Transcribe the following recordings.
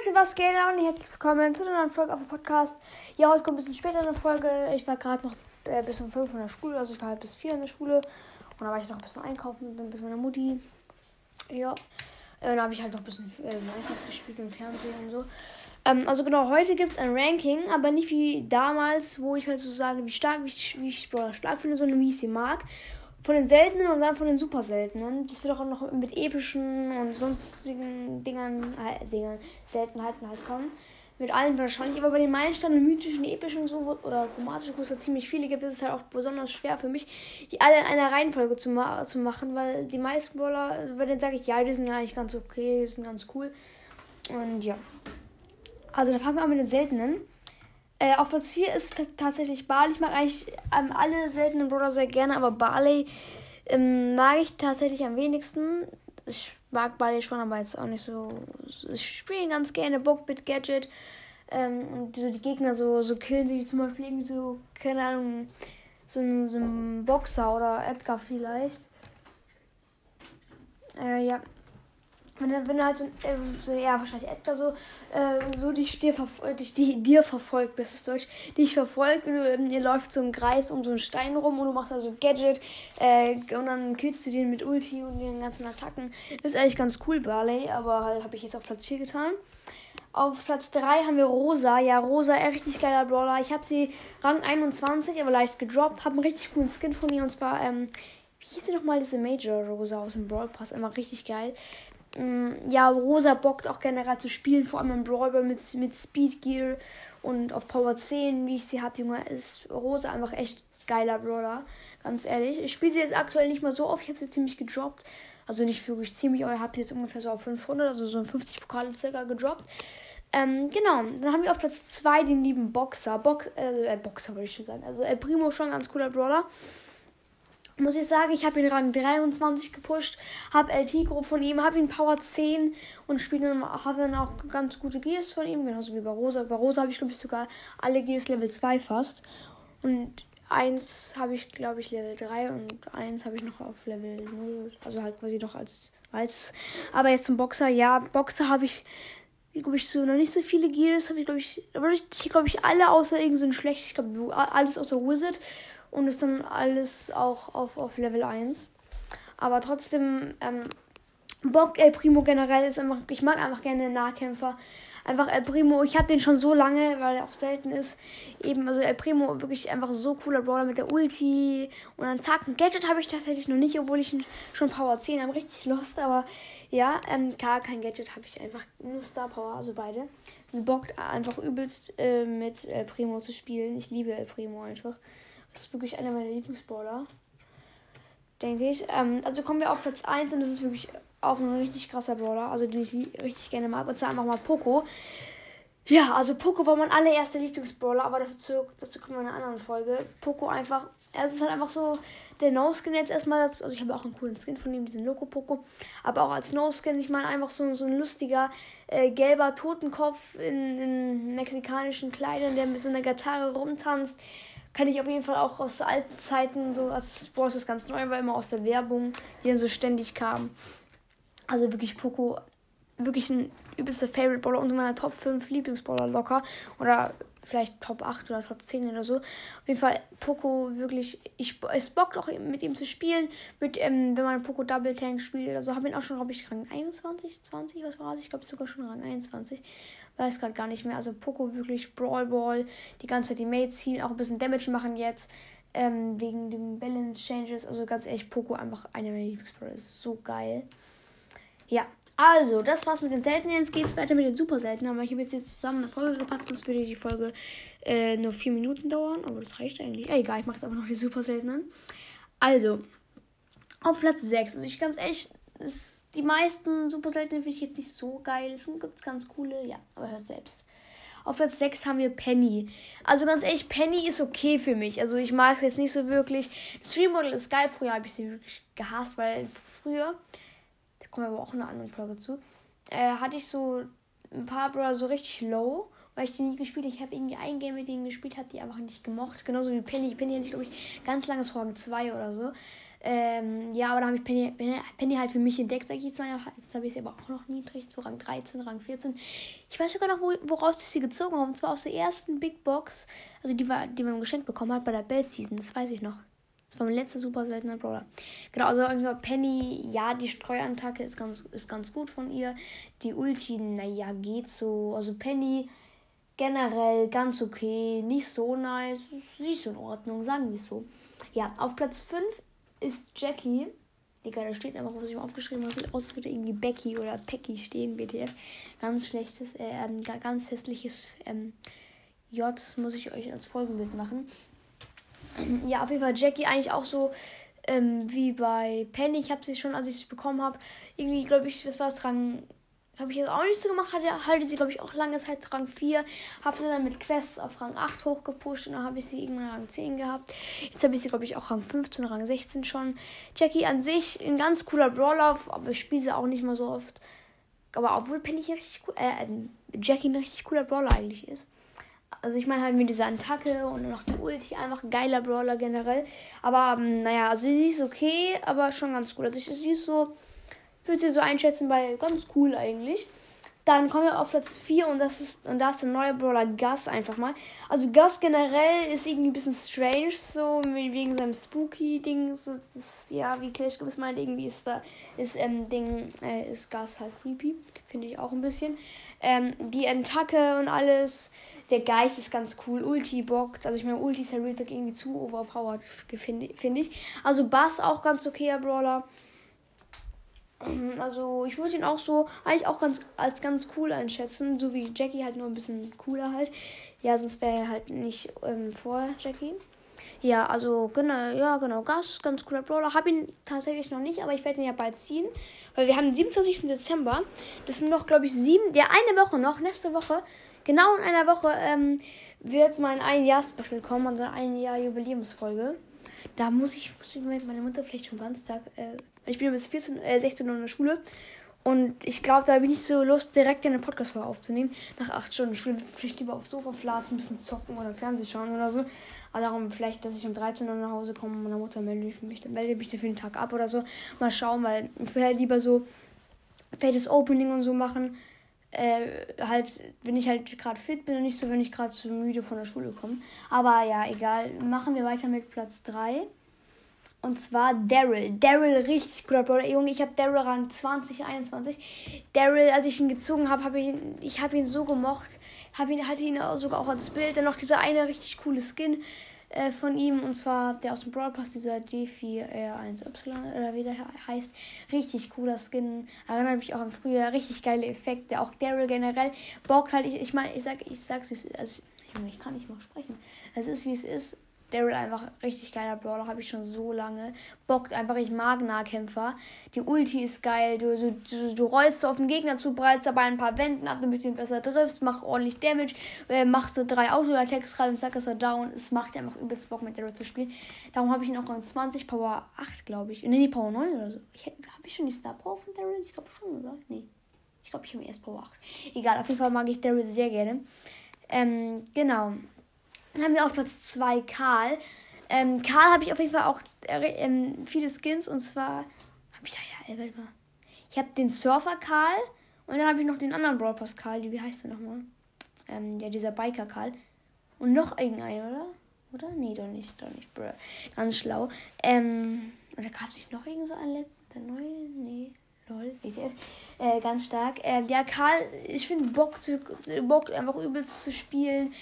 Leute, was geht und herzlich willkommen zu einer neuen Folge auf dem Podcast. Ja, heute kommt ein bisschen später eine Folge. Ich war gerade noch äh, bis um 5 in der Schule, also ich war halt bis 4 in der Schule. Und dann war ich noch ein bisschen einkaufen und dann bis meiner Mutti. Ja, äh, dann habe ich halt noch ein bisschen äh, Minecraft gespielt im Fernsehen und so. Ähm, also genau, heute gibt es ein Ranking, aber nicht wie damals, wo ich halt so sage, wie stark, wie ich, wie ich Brawler stark finde, sondern wie ich sie mag von den seltenen und dann von den super seltenen. Das wird auch noch mit epischen und sonstigen Dingern, äh, Dingern Seltenheiten halt kommen. Mit allen wahrscheinlich, aber bei den Meilensteinen mythischen, epischen so, oder chromatischen, wo es halt ziemlich viele gibt, ist es halt auch besonders schwer für mich, die alle in einer Reihenfolge zu, ma zu machen, weil die meisten Brawler, weil dann sage ich, ja, die sind eigentlich ganz okay, die sind ganz cool. Und ja. Also da fangen wir an mit den seltenen. Äh, auf Platz 4 ist tatsächlich Barley. Ich mag eigentlich ähm, alle seltenen Brawler sehr gerne, aber Barley ähm, mag ich tatsächlich am wenigsten. Ich mag Barley schon, aber jetzt auch nicht so. Ich spiele ganz gerne Bookbit Gadget. Ähm, und so die Gegner so, so killen sie, zum Beispiel irgendwie so, keine Ahnung, so so ein Boxer oder Edgar vielleicht. Äh, ja, wenn, wenn du halt so, äh, so, ja, wahrscheinlich etwa so, äh, so dich, dir, dich die, dir verfolgt, bestes Deutsch, dich verfolgt und ähm, ihr läuft so im Kreis um so einen Stein rum und du machst also Gadget äh, und dann killst du den mit Ulti und den ganzen Attacken. Ist eigentlich ganz cool, Barley, aber halt habe ich jetzt auf Platz 4 getan. Auf Platz 3 haben wir Rosa. Ja, Rosa, ein richtig geiler Brawler. Ich habe sie Rang 21, aber leicht gedroppt. Habe einen richtig coolen Skin von ihr und zwar, ähm, wie hieß sie nochmal, diese Major Rosa aus dem Brawl Pass? Immer richtig geil. Mm, ja, Rosa bockt auch generell zu spielen, vor allem im Brawler mit, mit Speed Gear und auf Power 10, wie ich sie habe, Junge, ist Rosa einfach echt geiler Brawler. Ganz ehrlich. Ich spiele sie jetzt aktuell nicht mal so oft, ich habe sie ziemlich gedroppt. Also nicht wirklich ziemlich, aber ich habe sie jetzt ungefähr so auf 500, also so 50 Pokale circa gedroppt. Ähm, genau, dann haben wir auf Platz 2 den lieben Boxer. Box, äh, Boxer würde ich schon sagen. Also El Primo schon ein ganz cooler Brawler muss ich sagen, ich habe ihn Rang 23 gepusht, habe El Tigro von ihm, habe ihn Power 10 und habe dann auch ganz gute Gears von ihm, genauso wie bei Rosa. Bei Rosa habe ich, glaube ich, sogar alle Gears Level 2 fast. Und eins habe ich, glaube ich, Level 3 und eins habe ich noch auf Level 0. Also halt quasi noch als. als aber jetzt zum Boxer, ja, Boxer habe ich glaube ich, so noch nicht so viele Gears. Habe ich, glaube ich, glaube ich, alle außer irgend so schlecht. Ich glaube, alles außer Wizard und ist dann alles auch auf, auf Level 1. Aber trotzdem, ähm, Bock El Primo generell ist einfach, ich mag einfach gerne Nahkämpfer. Einfach El Primo, ich habe den schon so lange, weil er auch selten ist. Eben, also El Primo wirklich einfach so cooler Brawler mit der Ulti und dann Tag und Gadget habe ich tatsächlich noch nicht, obwohl ich schon Power 10 habe, richtig lost, aber ja, ähm, gar kein Gadget habe ich einfach nur Star Power, also beide. Es bockt einfach übelst äh, mit El Primo zu spielen. Ich liebe El Primo einfach. Das ist wirklich einer meiner Lieblingsballer. Denke ich. Ähm, also kommen wir auf Platz 1 und das ist wirklich auch ein richtig krasser Brawler, also den ich richtig gerne mag. Und zwar einfach mal Poco. Ja, also Poco war mein allererster Lieblingsbrawler, aber dazu, dazu kommen wir in einer anderen Folge. Poco einfach, also es ist halt einfach so, der No-Skin jetzt erstmal, also ich habe auch einen coolen Skin von ihm, diesen Loco Poco, aber auch als No-Skin, ich meine einfach so, so ein lustiger, äh, gelber Totenkopf in, in mexikanischen Kleidern, der mit so einer Gitarre rumtanzt kann ich auf jeden Fall auch aus alten Zeiten, so als Boss ist ganz neu, war immer aus der Werbung, die dann so ständig kam. Also wirklich Poco, wirklich ein übelster Favorite Brawler unter meiner Top 5 Lieblingsbrawler locker. Oder vielleicht Top 8 oder Top 10 oder so. Auf jeden Fall Poco wirklich, ich, es bockt auch mit ihm zu spielen. Mit, ähm, wenn man Poco Double Tank spielt oder so. Habe ihn auch schon, glaube ich, Rang 21, 20, was war das? Ich glaube sogar schon Rang 21. Weiß gerade gar nicht mehr. Also Poco wirklich Brawl Ball. Die ganze Zeit die Mates ziehen, auch ein bisschen Damage machen jetzt. Ähm, wegen den Balance Changes. Also ganz ehrlich, Poco einfach einer meiner Lieblingsbrawler. Ist so geil. Ja, also, das war's mit den seltenen. Jetzt geht's weiter mit den super seltenen. Aber ich habe jetzt, jetzt zusammen eine Folge gepackt, sonst würde die Folge äh, nur vier Minuten dauern. Aber das reicht eigentlich. Egal, ich mache jetzt einfach noch die super seltenen. Also, auf Platz 6. Also, ich ganz ehrlich, ist, die meisten super seltenen finde ich jetzt nicht so geil. Es gibt ganz coole, ja, aber hört selbst. Auf Platz 6 haben wir Penny. Also ganz ehrlich, Penny ist okay für mich. Also ich mag es jetzt nicht so wirklich. Stream Model ist geil. Früher habe ich sie wirklich gehasst, weil früher kommen wir aber auch in einer anderen Folge zu, äh, hatte ich so ein paar Brawler so richtig low, weil ich die nie gespielt habe. Ich habe irgendwie ein Game mit denen gespielt, habe die einfach nicht gemocht. Genauso wie Penny. Penny hatte ich, glaube ich, ganz langes Rang 2 oder so. Ähm, ja, aber da habe ich Penny, Penny halt für mich entdeckt, sag ich jetzt mal. Jetzt habe ich sie aber auch noch niedrig, so Rang 13, Rang 14. Ich weiß sogar noch, wo, woraus ich sie gezogen habe. Und zwar aus der ersten Big Box, also die, war, die man geschenkt bekommen hat bei der Bell Season. Das weiß ich noch. Das war mein letzter super seltener Brawler. Genau, also Penny, ja, die Streuantacke ist ganz, ist ganz gut von ihr. Die Ulti, naja, geht so. Also Penny generell ganz okay, nicht so nice, sie ist in Ordnung, sagen wir so. Ja, auf Platz 5 ist Jackie. Digga, da steht einfach, was ich mal aufgeschrieben habe, aus, würde irgendwie Becky oder Pecky stehen, BTF. Ganz schlechtes, äh, ganz hässliches ähm, J, muss ich euch als Folgenbild machen. Ja, auf jeden Fall Jackie eigentlich auch so ähm, wie bei Penny. Ich habe sie schon, als ich sie bekommen habe, irgendwie, glaube ich, was war es, Rang habe ich jetzt auch nicht so gemacht. Hatte, hatte sie, glaube ich, auch lange Zeit Rang 4. Habe sie dann mit Quests auf Rang 8 hochgepusht und dann habe ich sie irgendwann Rang 10 gehabt. Jetzt habe ich sie, glaube ich, auch Rang 15, Rang 16 schon. Jackie an sich ein ganz cooler Brawler, aber ich spiele sie auch nicht mal so oft. Aber obwohl Penny richtig cool, äh, ähm, Jackie ein richtig cooler Brawler eigentlich ist. Also ich meine halt mit dieser Attacke und noch die Ulti, einfach ein geiler Brawler generell. Aber ähm, naja, also sie ist okay, aber schon ganz cool. Also ich, sie ist so würde sie so einschätzen bei ganz cool eigentlich. Dann kommen wir auf Platz 4 und das ist und da ist der neue Brawler Gus einfach mal. Also Gus generell ist irgendwie ein bisschen strange, so wegen seinem Spooky-Ding. So, ja, wie Clash gewiss meint, irgendwie ist da ist ähm, Ding, äh, ist Gus halt creepy. Finde ich auch ein bisschen. Ähm, die Attacke und alles. Der Geist ist ganz cool. Ulti bockt. Also ich meine, Ulti ist ja irgendwie zu overpowered, finde find ich. Also Bass auch ganz okayer Brawler. Also ich würde ihn auch so eigentlich auch ganz als ganz cool einschätzen, so wie Jackie halt nur ein bisschen cooler halt. Ja, sonst wäre er halt nicht ähm, vor Jackie. Ja, also genau, ja genau, Gas, ganz cooler Brawler. Habe ihn tatsächlich noch nicht, aber ich werde ihn ja bald ziehen, weil wir haben den 27. Dezember. Das sind noch, glaube ich, sieben, ja eine Woche noch, nächste Woche, genau in einer Woche ähm, wird mein ein Jahr Special kommen, also ein Jahr Jubiläumsfolge. Da muss ich, muss ich mit meiner Mutter vielleicht schon Samstag äh, ich bin bis 14, äh, 16 Uhr in der Schule. Und ich glaube, da habe ich nicht so Lust, direkt eine Podcast-Folge aufzunehmen. Nach acht Stunden Schule vielleicht lieber aufs Sofa flatzen, ein bisschen zocken oder Fernsehen schauen oder so. Aber darum vielleicht, dass ich um 13 Uhr nach Hause komme und meine Mutter melde ich mich, melde mich für den Tag ab oder so. Mal schauen, weil ich will halt lieber so fettes Opening und so machen. Äh, halt, wenn ich halt gerade fit bin und nicht so, wenn ich gerade zu müde von der Schule komme. Aber ja, egal. Machen wir weiter mit Platz 3. Und zwar Daryl. Daryl, richtig guter Brawler. Junge, ich habe Daryl Rang 20, 21. Daryl, als ich ihn gezogen habe, habe ich ihn, ich habe ihn so gemocht. Hab ihn, hatte ihn sogar auch als Bild. Dann noch dieser eine richtig coole Skin äh, von ihm. Und zwar der aus dem Brawl Pass, dieser D4R1Y oder wie der heißt. Richtig cooler Skin. Erinnert mich auch an früher. Richtig geile Effekte. Auch Daryl generell. Bock halt, ich, ich meine, ich sag, ich sag's, also, ich kann nicht mal sprechen. Es ist wie es ist Daryl einfach richtig geiler Brawler, habe ich schon so lange. Bockt einfach, ich mag Nahkämpfer. Die Ulti ist geil, du, du, du, du rollst auf den Gegner zu, prallst dabei ein paar Wänden ab, damit du ihn besser triffst, mach ordentlich Damage, äh, machst du drei Auto-Attacks rein und zack ist er down. Es macht einfach übelst Bock mit Daryl zu spielen. Darum habe ich ihn auch an 20, Power 8, glaube ich. Nee, nee, Power 9 oder so. Habe ich schon die Star Power von Daryl? Ich glaube schon, oder? Nee. Ich glaube, ich habe erst Power 8. Egal, auf jeden Fall mag ich Daryl sehr gerne. Ähm, genau. Dann haben wir auf Platz 2 Karl. Ähm, Karl habe ich auf jeden Fall auch äh, ähm, viele Skins und zwar habe ich da ja, ey, mal. Ich habe den Surfer Karl und dann habe ich noch den anderen Brawl Pass Karl. Wie heißt der nochmal? Ähm, ja, dieser Biker Karl. Und noch irgendeinen, oder? Oder? Nee, doch nicht, doch nicht, bruh. Ganz schlau. Ähm, oder gab es nicht noch irgend so einen letzten? Der neue? Nee. Lol, ETF. Äh, ganz stark. Ähm, ja, Karl, ich finde Bock, zu, Bock einfach übelst zu spielen.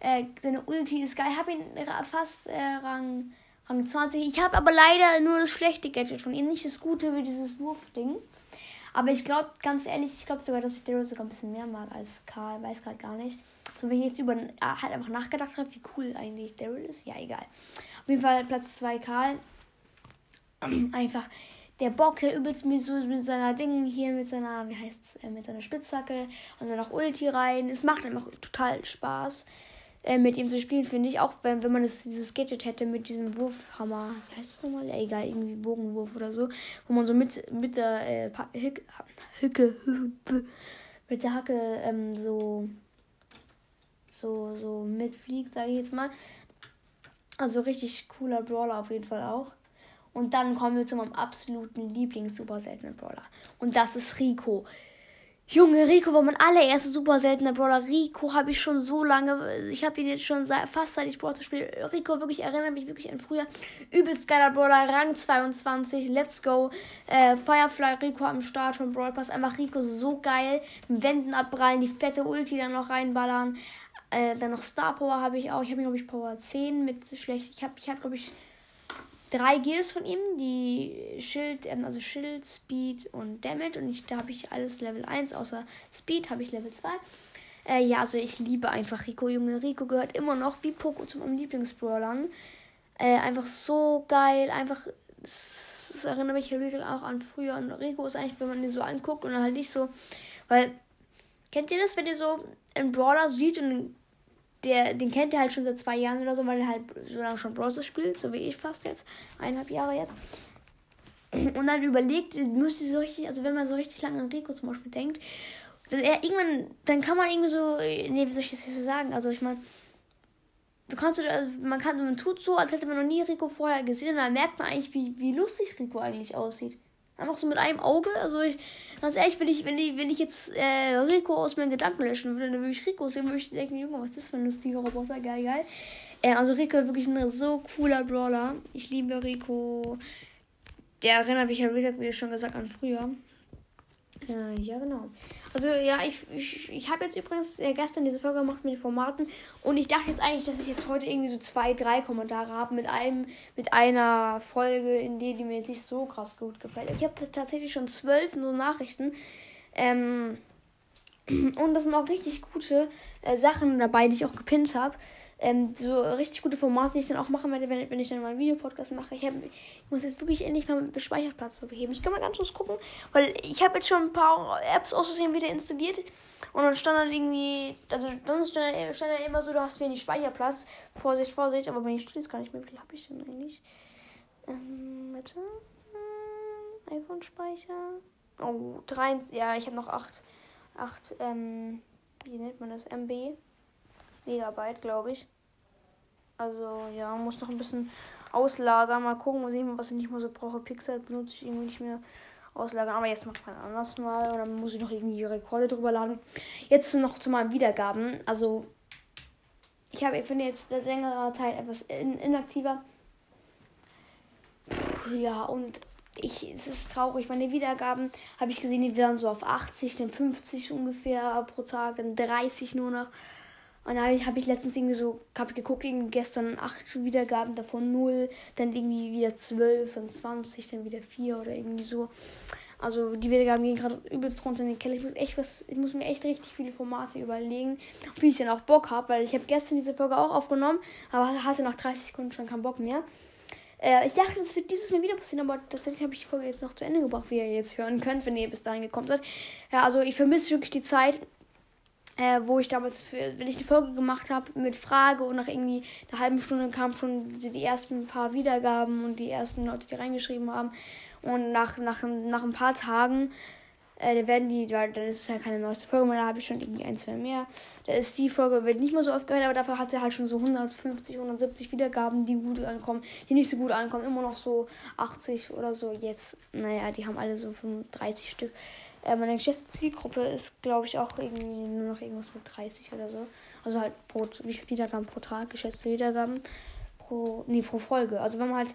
Äh, seine Ulti ist geil. Ich habe ihn fast äh, Rang, Rang 20. Ich habe aber leider nur das schlechte Gadget von ihm. Nicht das gute wie dieses Wurfding. Aber ich glaube, ganz ehrlich, ich glaube sogar, dass ich Daryl sogar ein bisschen mehr mag als Karl. Weiß gerade gar nicht. So, wenn ich jetzt über äh, halt einfach nachgedacht habe, wie cool eigentlich Daryl ist. Ja, egal. Auf jeden Fall Platz 2 Karl. einfach der Bock, der übelst mit, so, mit seiner Ding hier, mit seiner, wie heißt's, äh, mit seiner Spitzhacke und dann noch Ulti rein. Es macht einfach total Spaß äh, mit ihm zu spielen, finde ich. Auch wenn, wenn man das, dieses Gadget hätte mit diesem Wurfhammer. Wie heißt das nochmal? Ja, egal, irgendwie Bogenwurf oder so. Wo man so mit, mit der äh, Hücke, Hücke, mit der Hacke ähm, so, so, so mitfliegt, sage ich jetzt mal. Also richtig cooler Brawler auf jeden Fall auch. Und dann kommen wir zu meinem absoluten Lieblings-super seltenen Brawler. Und das ist Rico. Junge, Rico war mein allererster super seltener Brawler. Rico habe ich schon so lange, ich habe ihn jetzt schon fast seit ich Brawl spiele. Rico wirklich erinnert mich wirklich an früher. Übelst geiler Brawler, Rang 22, let's go. Äh, Firefly Rico am Start von Brawl Pass. Einfach Rico so geil. Wänden abprallen, die fette Ulti dann noch reinballern. Äh, dann noch Star Power habe ich auch. Ich habe, glaube ich, Power 10 mit schlecht. Ich habe, ich habe, glaube ich, drei Gears von ihm, die Schild, ähm, also Schild, Speed und Damage. Und ich, da habe ich alles Level 1, außer Speed habe ich Level 2. Äh, ja, also ich liebe einfach Rico, Junge. Rico gehört immer noch wie Poco zu meinem Lieblingsbrawlern. Äh, einfach so geil, einfach. Das erinnert mich auch an früher. Und Rico ist eigentlich, wenn man den so anguckt und dann halt nicht so. Weil, kennt ihr das, wenn ihr so einen Brawler sieht und der, den kennt er halt schon seit zwei Jahren oder so, weil er halt so lange schon Bros. spielt, so wie ich fast jetzt. Eineinhalb Jahre jetzt. Und dann überlegt, müsste so richtig, also wenn man so richtig lange an Rico zum Beispiel denkt, dann er irgendwann, dann kann man irgendwie so, nee, wie soll ich das jetzt so sagen? Also ich meine, du kannst, also man kann, man tut so, als hätte man noch nie Rico vorher gesehen, und dann merkt man eigentlich, wie, wie lustig Rico eigentlich aussieht. Einfach so mit einem Auge. Also ich, ganz ehrlich, wenn ich, wenn ich, wenn ich jetzt äh, Rico aus meinen Gedanken löschen würde, dann würde ich Rico sehen, würde ich denken, Junge, was ist das für ein lustiger Roboter? Geil, geil. Äh, also Rico ist wirklich ein so cooler Brawler. Ich liebe Rico. Der erinnert mich ja, wie schon gesagt, an früher. Äh, ja, genau. Also, ja, ich, ich, ich habe jetzt übrigens äh, gestern diese Folge gemacht mit den Formaten und ich dachte jetzt eigentlich, dass ich jetzt heute irgendwie so zwei, drei Kommentare habe mit einem, mit einer Folge, in der die mir jetzt nicht so krass gut gefällt. Ich habe tatsächlich schon zwölf so Nachrichten. Ähm, und das sind auch richtig gute äh, Sachen dabei, die ich auch gepinnt habe ähm, so richtig gute Formate, die ich dann auch machen werde, wenn, wenn ich dann mal einen Videopodcast mache. Ich, hab, ich muss jetzt wirklich endlich mal den Speicherplatz so beheben. Ich kann mal ganz kurz gucken, weil ich habe jetzt schon ein paar Apps aus Versehen wieder installiert. Und dann stand dann irgendwie, also sonst stand dann, stand dann immer so, du hast wenig Speicherplatz. Vorsicht, Vorsicht, aber meine Studie ist gar nicht mehr. Wie viel habe ich denn eigentlich? Ähm, bitte. Hm, iPhone-Speicher. Oh, 3, ja, ich habe noch 8, 8, ähm, wie nennt man das? MB. Megabyte, glaube ich. Also ja, muss noch ein bisschen auslagern. Mal gucken, mal sehen, was ich nicht mehr so brauche. Pixel benutze ich irgendwie nicht mehr auslagern. Aber jetzt mache ich mal anders mal. Und dann muss ich noch irgendwie Rekorde drüber laden. Jetzt noch zu meinen Wiedergaben. Also ich habe, ich bin jetzt seit längerer Zeit etwas in, inaktiver. Puh, ja, und ich, es ist traurig. Meine Wiedergaben habe ich gesehen, die wären so auf 80, dann 50 ungefähr pro Tag, dann 30 nur noch. Und dann habe ich letztens irgendwie so, habe geguckt, irgendwie gestern acht Wiedergaben, davon null, dann irgendwie wieder zwölf, dann 20, dann wieder vier oder irgendwie so. Also die Wiedergaben gehen gerade übelst runter in den Keller. Ich muss echt was, ich muss mir echt richtig viele Formate überlegen, die ich dann auch Bock habe, weil ich habe gestern diese Folge auch aufgenommen, aber hatte nach 30 Sekunden schon keinen Bock mehr. Äh, ich dachte, das wird dieses Mal wieder passieren, aber tatsächlich habe ich die Folge jetzt noch zu Ende gebracht, wie ihr jetzt hören könnt, wenn ihr bis dahin gekommen seid. Ja, also ich vermisse wirklich die Zeit, äh, wo ich damals, für, wenn ich die Folge gemacht habe mit Frage und nach irgendwie einer halben Stunde kamen schon die, die ersten paar Wiedergaben und die ersten Leute, die reingeschrieben haben. Und nach, nach, nach ein paar Tagen, äh, werden die, weil dann ist es ja keine neueste Folge mehr, da habe ich schon irgendwie ein, zwei mehr. Da ist die Folge, wird nicht mehr so oft gehört, aber dafür hat sie halt schon so 150, 170 Wiedergaben, die gut ankommen, die nicht so gut ankommen, immer noch so 80 oder so. Jetzt, naja, die haben alle so 35 Stück. Äh, meine geschätzte Zielgruppe ist, glaube ich, auch irgendwie nur noch irgendwas mit 30 oder so. Also halt pro, wie viele Wiedergaben pro Tag, geschätzte Wiedergaben pro, nee, pro Folge. Also wenn man halt,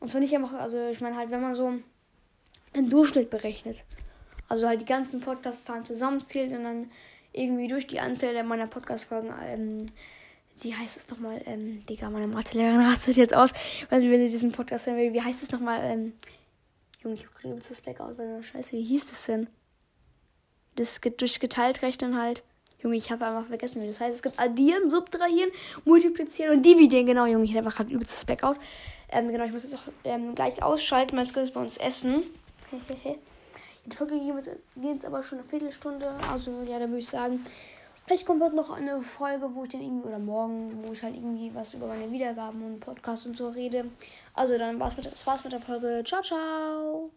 und zwar nicht einfach, also ich meine halt, wenn man so einen Durchschnitt berechnet. Also halt die ganzen Podcast-Zahlen zusammenzählt und dann irgendwie durch die Anzahl meiner Podcast-Folgen, ähm, wie heißt es nochmal, ähm, Digga, meine Mathelehrerin rastet jetzt aus, weil wenn sie diesen Podcast hören will, wie heißt es nochmal, ähm, Junge, ich hab gerade das Blackout, weil scheiße, wie hieß das denn? Das geht durch geteilt rechnen halt. Junge, ich habe einfach vergessen, wie das heißt. Es gibt addieren, subtrahieren, multiplizieren und dividieren. Genau, Junge, ich hatte einfach gerade übelstes Blackout. Ähm, genau, ich muss jetzt auch ähm, gleich ausschalten, weil es geht bei uns essen. Die Folge geht jetzt aber schon eine Viertelstunde. Also, ja, da würde ich sagen, vielleicht kommt heute noch eine Folge, wo ich dann irgendwie, oder morgen, wo ich halt irgendwie was über meine Wiedergaben und Podcast und so rede. Also, dann war's mit, das war's mit der Folge. Ciao, ciao!